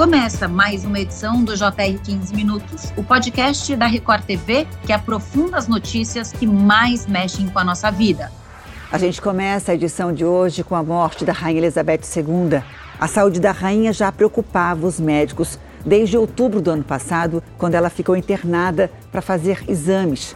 Começa mais uma edição do JR 15 Minutos, o podcast da Record TV que aprofunda as notícias que mais mexem com a nossa vida. A gente começa a edição de hoje com a morte da Rainha Elizabeth II. A saúde da rainha já preocupava os médicos desde outubro do ano passado, quando ela ficou internada para fazer exames.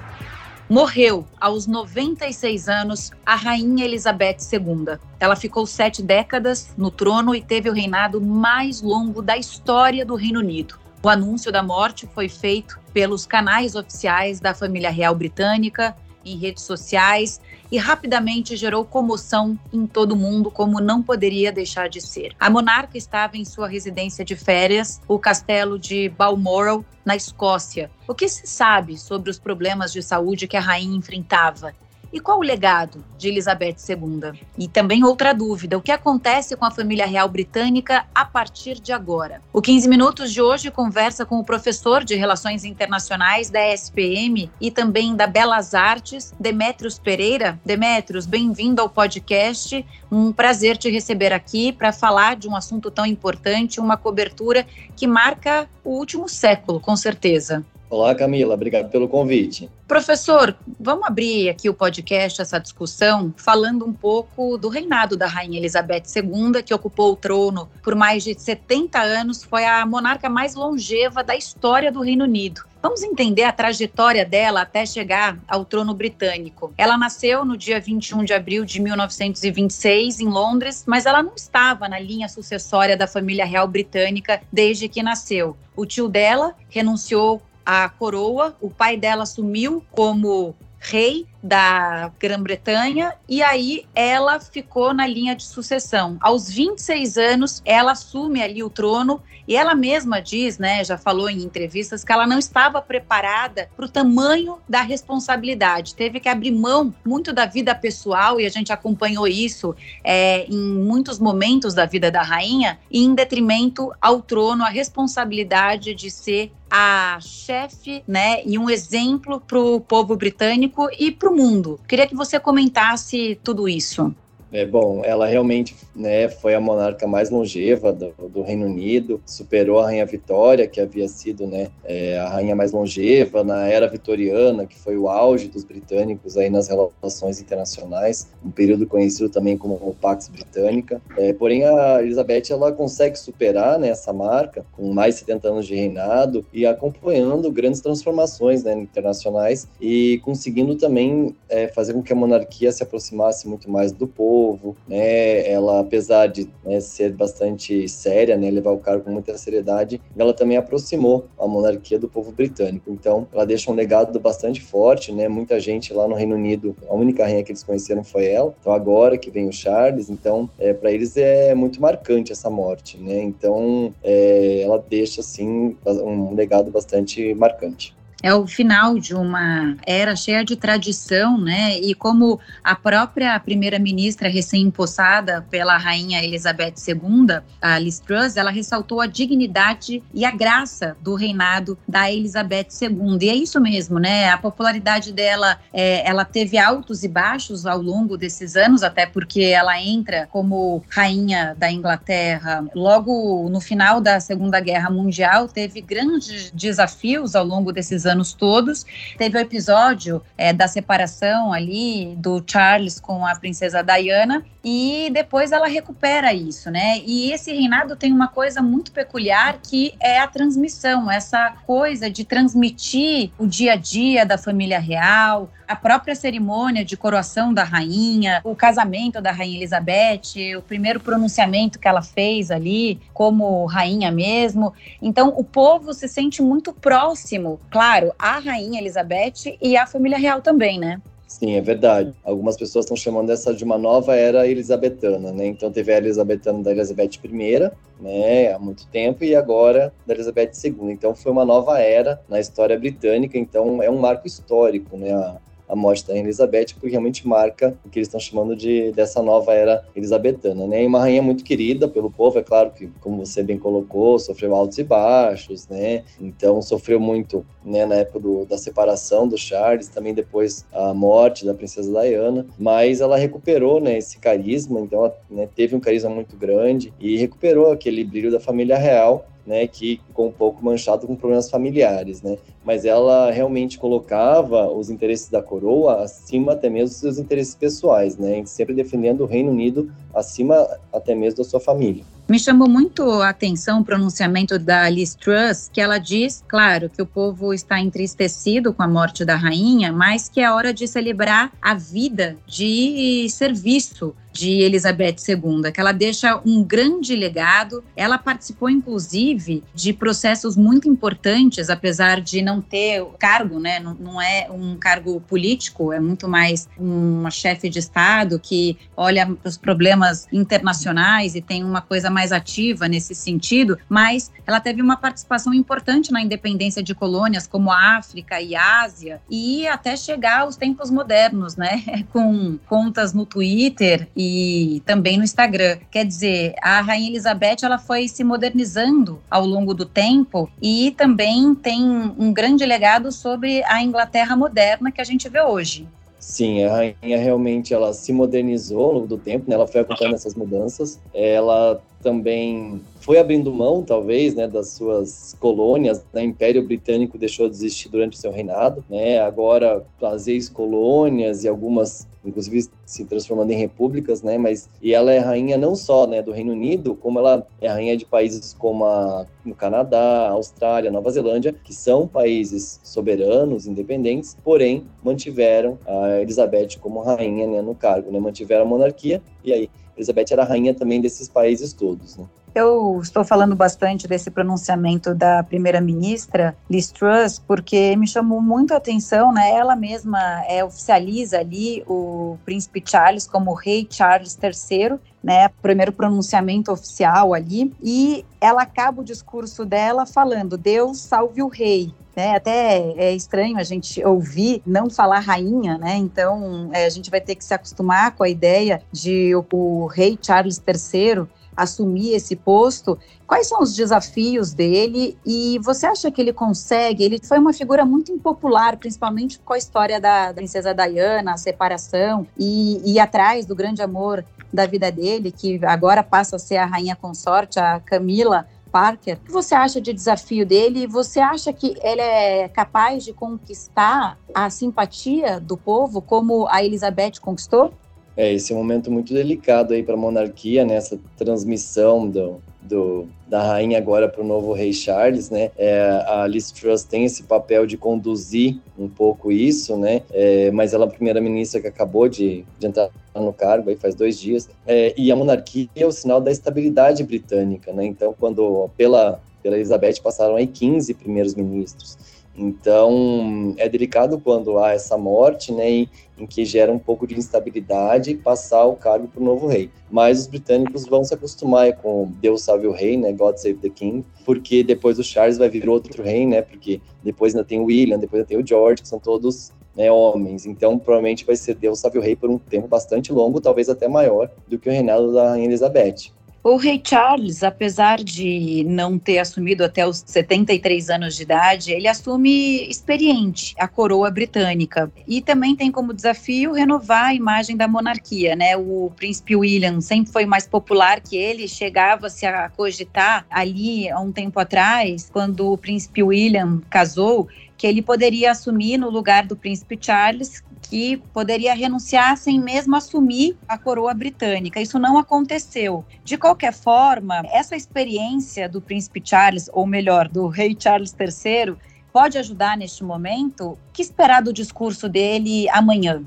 Morreu aos 96 anos a Rainha Elizabeth II. Ela ficou sete décadas no trono e teve o reinado mais longo da história do Reino Unido. O anúncio da morte foi feito pelos canais oficiais da família real britânica, em redes sociais e rapidamente gerou comoção em todo o mundo, como não poderia deixar de ser. A monarca estava em sua residência de férias, o castelo de Balmoral, na Escócia. O que se sabe sobre os problemas de saúde que a rainha enfrentava? E qual o legado de Elizabeth II? E também outra dúvida: o que acontece com a família real britânica a partir de agora? O 15 Minutos de hoje conversa com o professor de Relações Internacionais da SPM e também da Belas Artes, Demetrios Pereira. Demetrios, bem-vindo ao podcast. Um prazer te receber aqui para falar de um assunto tão importante, uma cobertura que marca o último século, com certeza. Olá, Camila, obrigado pelo convite. Professor, vamos abrir aqui o podcast, essa discussão, falando um pouco do reinado da Rainha Elizabeth II, que ocupou o trono por mais de 70 anos, foi a monarca mais longeva da história do Reino Unido. Vamos entender a trajetória dela até chegar ao trono britânico. Ela nasceu no dia 21 de abril de 1926 em Londres, mas ela não estava na linha sucessória da família real britânica desde que nasceu. O tio dela renunciou a coroa, o pai dela assumiu como rei da Grã-Bretanha e aí ela ficou na linha de sucessão. Aos 26 anos, ela assume ali o trono e ela mesma diz, né, já falou em entrevistas que ela não estava preparada para o tamanho da responsabilidade. Teve que abrir mão muito da vida pessoal e a gente acompanhou isso é, em muitos momentos da vida da rainha, em detrimento ao trono, a responsabilidade de ser a chefe, né, e um exemplo para o povo britânico e para o mundo. Queria que você comentasse tudo isso. É, bom, ela realmente né, foi a monarca mais longeva do, do, Reino Unido, superou a Rainha Vitória, que havia sido né, é, a rainha mais longeva na era vitoriana, que foi o auge dos britânicos aí nas relações internacionais, um período conhecido também como Pax Britânica. É, porém, a Elizabeth ela consegue superar né, essa marca com mais de 70 anos de reinado e acompanhando grandes transformações né, internacionais e conseguindo também é, fazer com que a monarquia se aproximasse muito mais do povo povo, né? Ela, apesar de né, ser bastante séria, né, levar o cargo com muita seriedade, ela também aproximou a monarquia do povo britânico. Então, ela deixa um legado bastante forte, né? Muita gente lá no Reino Unido, a única rainha que eles conheceram foi ela. Então, agora que vem o Charles, então, é, para eles é muito marcante essa morte, né? Então, é, ela deixa assim um legado bastante marcante é o final de uma era cheia de tradição, né? E como a própria primeira-ministra recém-impossada pela rainha Elizabeth II, a Liz Truss, ela ressaltou a dignidade e a graça do reinado da Elizabeth II. E é isso mesmo, né? A popularidade dela, é, ela teve altos e baixos ao longo desses anos, até porque ela entra como rainha da Inglaterra logo no final da Segunda Guerra Mundial, teve grandes desafios ao longo desses anos anos todos. Teve o episódio é, da separação ali do Charles com a princesa Diana e depois ela recupera isso, né? E esse reinado tem uma coisa muito peculiar que é a transmissão, essa coisa de transmitir o dia a dia da família real, a própria cerimônia de coroação da rainha, o casamento da rainha Elizabeth, o primeiro pronunciamento que ela fez ali como rainha mesmo. Então o povo se sente muito próximo, claro, à rainha Elizabeth e à família real também, né? Sim, é verdade. Algumas pessoas estão chamando essa de uma nova era elisabetana, né? Então teve a elisabetana da Elizabeth I, né, há muito tempo, e agora da Elizabeth II. Então foi uma nova era na história britânica, então é um marco histórico, né? A, a morte da Rainha Elizabeth, porque realmente marca o que eles estão chamando de dessa nova era elisabetana, né? E uma rainha muito querida pelo povo, é claro que, como você bem colocou, sofreu altos e baixos, né? Então sofreu muito, né, na época do, da separação do Charles, também depois a morte da princesa Diana, mas ela recuperou, né, esse carisma, então ela né, teve um carisma muito grande e recuperou aquele brilho da família real né, que ficou um pouco manchado com problemas familiares, né? Mas ela realmente colocava os interesses da coroa acima até mesmo dos seus interesses pessoais, né? Sempre defendendo o Reino Unido acima até mesmo da sua família. Me chamou muito a atenção o pronunciamento da Liz Truss, que ela diz, claro, que o povo está entristecido com a morte da rainha, mas que é hora de celebrar a vida de serviço de Elizabeth II, que ela deixa um grande legado. Ela participou, inclusive, de processos muito importantes, apesar de não ter cargo, né? Não, não é um cargo político, é muito mais uma chefe de Estado que olha para os problemas internacionais e tem uma coisa mais ativa nesse sentido, mas ela teve uma participação importante na independência de colônias como a África e a Ásia e até chegar aos tempos modernos, né? Com contas no Twitter e e também no Instagram. Quer dizer, a Rainha Elizabeth ela foi se modernizando ao longo do tempo e também tem um grande legado sobre a Inglaterra moderna que a gente vê hoje. Sim, a rainha realmente ela se modernizou ao longo do tempo, né? ela foi acompanhando essas mudanças. Ela também foi abrindo mão, talvez, né, das suas colônias. Né? O Império Britânico deixou de existir durante o seu reinado. Né? Agora, as ex-colônias e algumas inclusive se transformando em repúblicas, né? Mas e ela é rainha não só, né, do Reino Unido, como ela é rainha de países como a, no Canadá, Austrália, Nova Zelândia, que são países soberanos, independentes, porém mantiveram a Elizabeth como rainha, né, no cargo, né? Mantiveram a monarquia e aí Elizabeth era rainha também desses países todos, né? Eu estou falando bastante desse pronunciamento da primeira-ministra Liz Truss porque me chamou muito a atenção, né? Ela mesma é, oficializa ali o príncipe Charles como rei Charles III, né? Primeiro pronunciamento oficial ali e ela acaba o discurso dela falando: "Deus salve o rei". Né? até é estranho a gente ouvir não falar rainha, né? Então é, a gente vai ter que se acostumar com a ideia de o, o rei Charles III assumir esse posto. Quais são os desafios dele e você acha que ele consegue? Ele foi uma figura muito impopular, principalmente com a história da, da princesa Diana, a separação e, e atrás do grande amor da vida dele, que agora passa a ser a rainha consorte, a Camila. Parker. O que você acha de desafio dele? Você acha que ele é capaz de conquistar a simpatia do povo como a Elizabeth conquistou? É, esse é um momento muito delicado aí para a monarquia, né? Essa transmissão do, do, da rainha agora para o novo rei Charles, né? É, a Liz Truss tem esse papel de conduzir um pouco isso, né? É, mas ela é a primeira-ministra que acabou de, de, entrar no cargo aí faz dois dias. É, e a monarquia é o sinal da estabilidade britânica, né? Então, quando pela pela Elizabeth passaram aí 15 primeiros ministros. Então, é delicado quando há essa morte, né, em, em que gera um pouco de instabilidade passar o cargo para o novo rei. Mas os britânicos vão se acostumar com Deus salve o rei, né, God save the king, porque depois do Charles vai vir outro rei, né, porque depois ainda tem o William, depois ainda tem o George, que são todos né, homens. Então, provavelmente vai ser Deus salve o rei por um tempo bastante longo, talvez até maior do que o reinado da Rainha Elizabeth. O rei Charles, apesar de não ter assumido até os 73 anos de idade, ele assume experiente a coroa britânica e também tem como desafio renovar a imagem da monarquia, né? O príncipe William sempre foi mais popular que ele, chegava-se a cogitar ali há um tempo atrás, quando o príncipe William casou, que ele poderia assumir no lugar do príncipe Charles, que poderia renunciar sem mesmo assumir a coroa britânica. Isso não aconteceu. De qualquer forma, essa experiência do príncipe Charles, ou melhor, do rei Charles III, pode ajudar neste momento? O que esperar do discurso dele amanhã?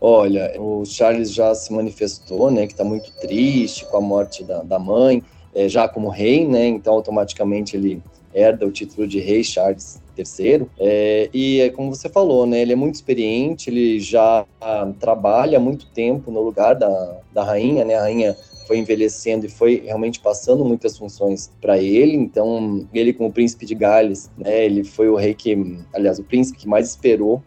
Olha, o Charles já se manifestou, né, que está muito triste com a morte da, da mãe, é, já como rei, né, então automaticamente ele herda o título de rei Charles terceiro. É, e é como você falou, né? Ele é muito experiente, ele já ah, trabalha há muito tempo no lugar da, da rainha, né? A rainha foi envelhecendo e foi realmente passando muitas funções para ele. Então, ele como príncipe de Gales, né? Ele foi o rei que, aliás, o príncipe que mais esperou,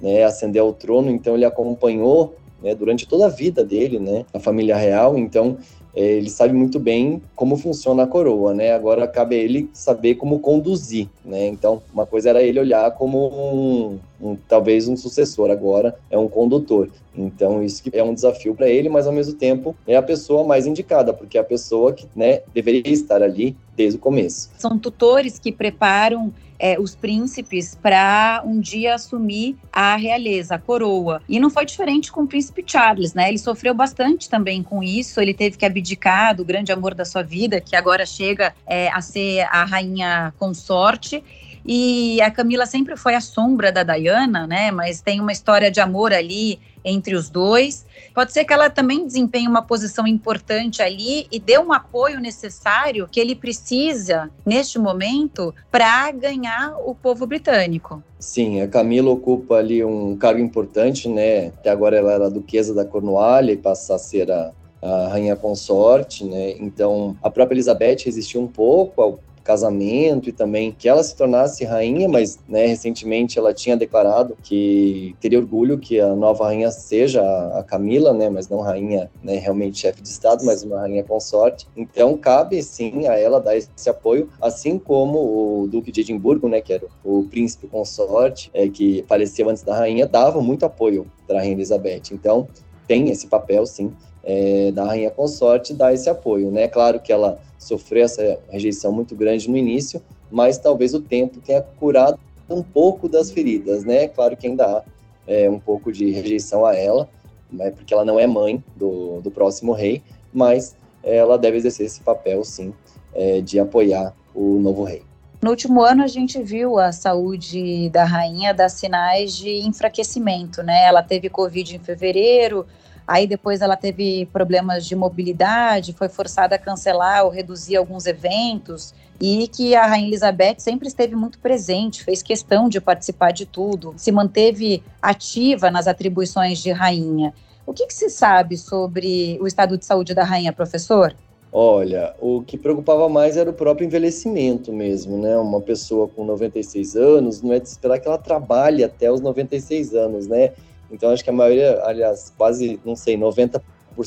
né? Ascender ao trono. Então, ele acompanhou né, durante toda a vida dele, né, a família real. Então, ele sabe muito bem como funciona a coroa, né? Agora cabe a ele saber como conduzir, né? Então, uma coisa era ele olhar como um, um, talvez um sucessor, agora é um condutor. Então, isso é um desafio para ele, mas ao mesmo tempo é a pessoa mais indicada, porque é a pessoa que né, deveria estar ali desde o começo. São tutores que preparam é, os príncipes para um dia assumir a realeza, a coroa. E não foi diferente com o príncipe Charles, né? Ele sofreu bastante também com isso. Ele teve que abdicar do grande amor da sua vida, que agora chega é, a ser a rainha consorte. E a Camila sempre foi a sombra da Diana, né? Mas tem uma história de amor ali entre os dois. Pode ser que ela também desempenhe uma posição importante ali e dê um apoio necessário que ele precisa neste momento para ganhar o povo britânico. Sim, a Camila ocupa ali um cargo importante, né? Até agora ela era a duquesa da Cornualha e passa a ser a, a rainha consorte, né? Então, a própria Elizabeth resistiu um pouco ao casamento e também que ela se tornasse rainha, mas né, recentemente ela tinha declarado que teria orgulho que a nova rainha seja a Camila, né, mas não rainha né, realmente chefe de estado, mas uma rainha consorte. Então cabe sim a ela dar esse apoio, assim como o Duque de Edimburgo, né, que era o príncipe consorte, é, que faleceu antes da rainha, dava muito apoio para a rainha Elizabeth. Então tem esse papel sim é, da rainha consorte dar esse apoio, né? Claro que ela sofreu essa rejeição muito grande no início, mas talvez o tempo tenha curado um pouco das feridas, né? Claro que ainda há é, um pouco de rejeição a ela, né? porque ela não é mãe do, do próximo rei, mas ela deve exercer esse papel, sim, é, de apoiar o novo rei. No último ano, a gente viu a saúde da rainha dar sinais de enfraquecimento, né? Ela teve Covid em fevereiro, Aí depois ela teve problemas de mobilidade, foi forçada a cancelar ou reduzir alguns eventos e que a Rainha Elizabeth sempre esteve muito presente, fez questão de participar de tudo, se manteve ativa nas atribuições de rainha. O que, que se sabe sobre o estado de saúde da rainha, professor? Olha, o que preocupava mais era o próprio envelhecimento mesmo, né? Uma pessoa com 96 anos, não é de esperar que ela trabalhe até os 96 anos, né? Então, acho que a maioria, aliás, quase, não sei, 90%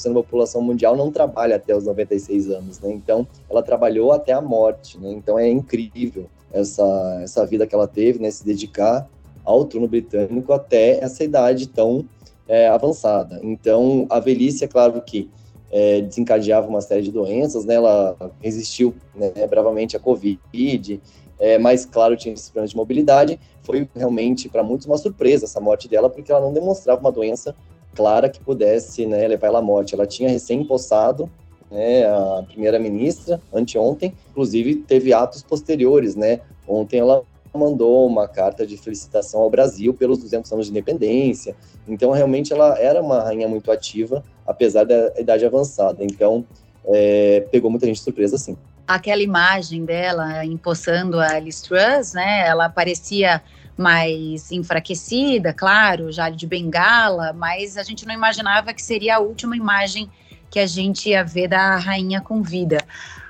da população mundial não trabalha até os 96 anos, né? Então, ela trabalhou até a morte, né? Então, é incrível essa, essa vida que ela teve, né? Se dedicar ao trono britânico até essa idade tão é, avançada. Então, a velhice, é claro que é, desencadeava uma série de doenças, né? Ela resistiu né, bravamente à Covid, é, mas, claro, tinha esses problemas de mobilidade. Foi realmente, para muitos, uma surpresa essa morte dela, porque ela não demonstrava uma doença clara que pudesse né, levar ela à morte. Ela tinha recém-possado né, a primeira-ministra, anteontem, inclusive teve atos posteriores, né? Ontem ela mandou uma carta de felicitação ao Brasil pelos 200 anos de independência. Então, realmente, ela era uma rainha muito ativa, apesar da idade avançada. Então, é, pegou muita gente de surpresa, sim aquela imagem dela empossando a Liz Truss, né? Ela parecia mais enfraquecida, claro, já de bengala, mas a gente não imaginava que seria a última imagem que a gente ia ver da rainha com vida.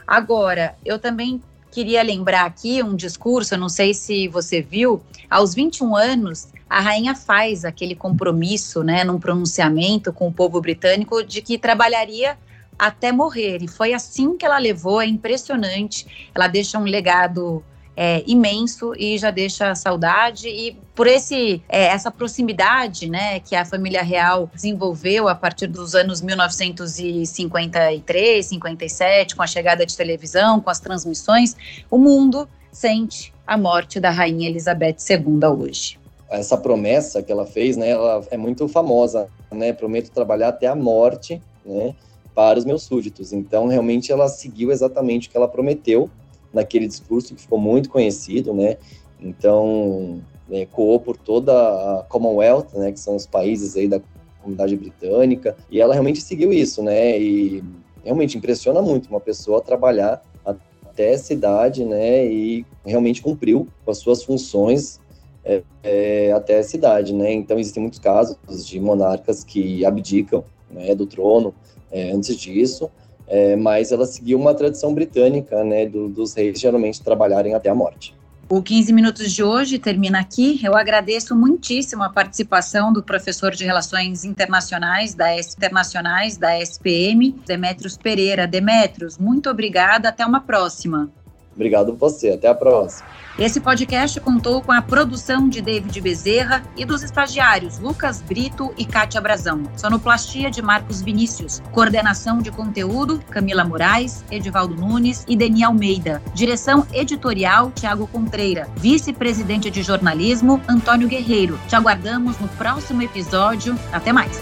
Agora, eu também queria lembrar aqui um discurso, eu não sei se você viu, aos 21 anos, a rainha faz aquele compromisso, né, num pronunciamento com o povo britânico de que trabalharia até morrer. E foi assim que ela levou, é impressionante. Ela deixa um legado é, imenso e já deixa saudade e por esse é, essa proximidade né que a família real desenvolveu a partir dos anos 1953 57 com a chegada de televisão com as transmissões o mundo sente a morte da rainha Elizabeth II hoje essa promessa que ela fez né ela é muito famosa né prometo trabalhar até a morte né para os meus súditos. Então, realmente, ela seguiu exatamente o que ela prometeu naquele discurso que ficou muito conhecido, né? Então, é, ecoou por toda a Commonwealth, né? Que são os países aí da comunidade britânica. E ela realmente seguiu isso, né? E realmente impressiona muito uma pessoa trabalhar até essa idade, né? E realmente cumpriu com as suas funções é, é, até essa idade, né? Então, existem muitos casos de monarcas que abdicam né, do trono é, antes disso, é, mas ela seguiu uma tradição britânica, né, do, dos reis geralmente trabalharem até a morte. O 15 Minutos de hoje termina aqui. Eu agradeço muitíssimo a participação do professor de Relações Internacionais da, Internacionais, da SPM, Demetrios Pereira. Demetrios, muito obrigada. Até uma próxima. Obrigado você. Até a próxima. Esse podcast contou com a produção de David Bezerra e dos estagiários Lucas Brito e Kátia Brazão. Sonoplastia de Marcos Vinícius. Coordenação de conteúdo Camila Moraes, Edivaldo Nunes e Deni Almeida. Direção editorial Tiago Contreira. Vice-presidente de jornalismo Antônio Guerreiro. Te aguardamos no próximo episódio. Até mais.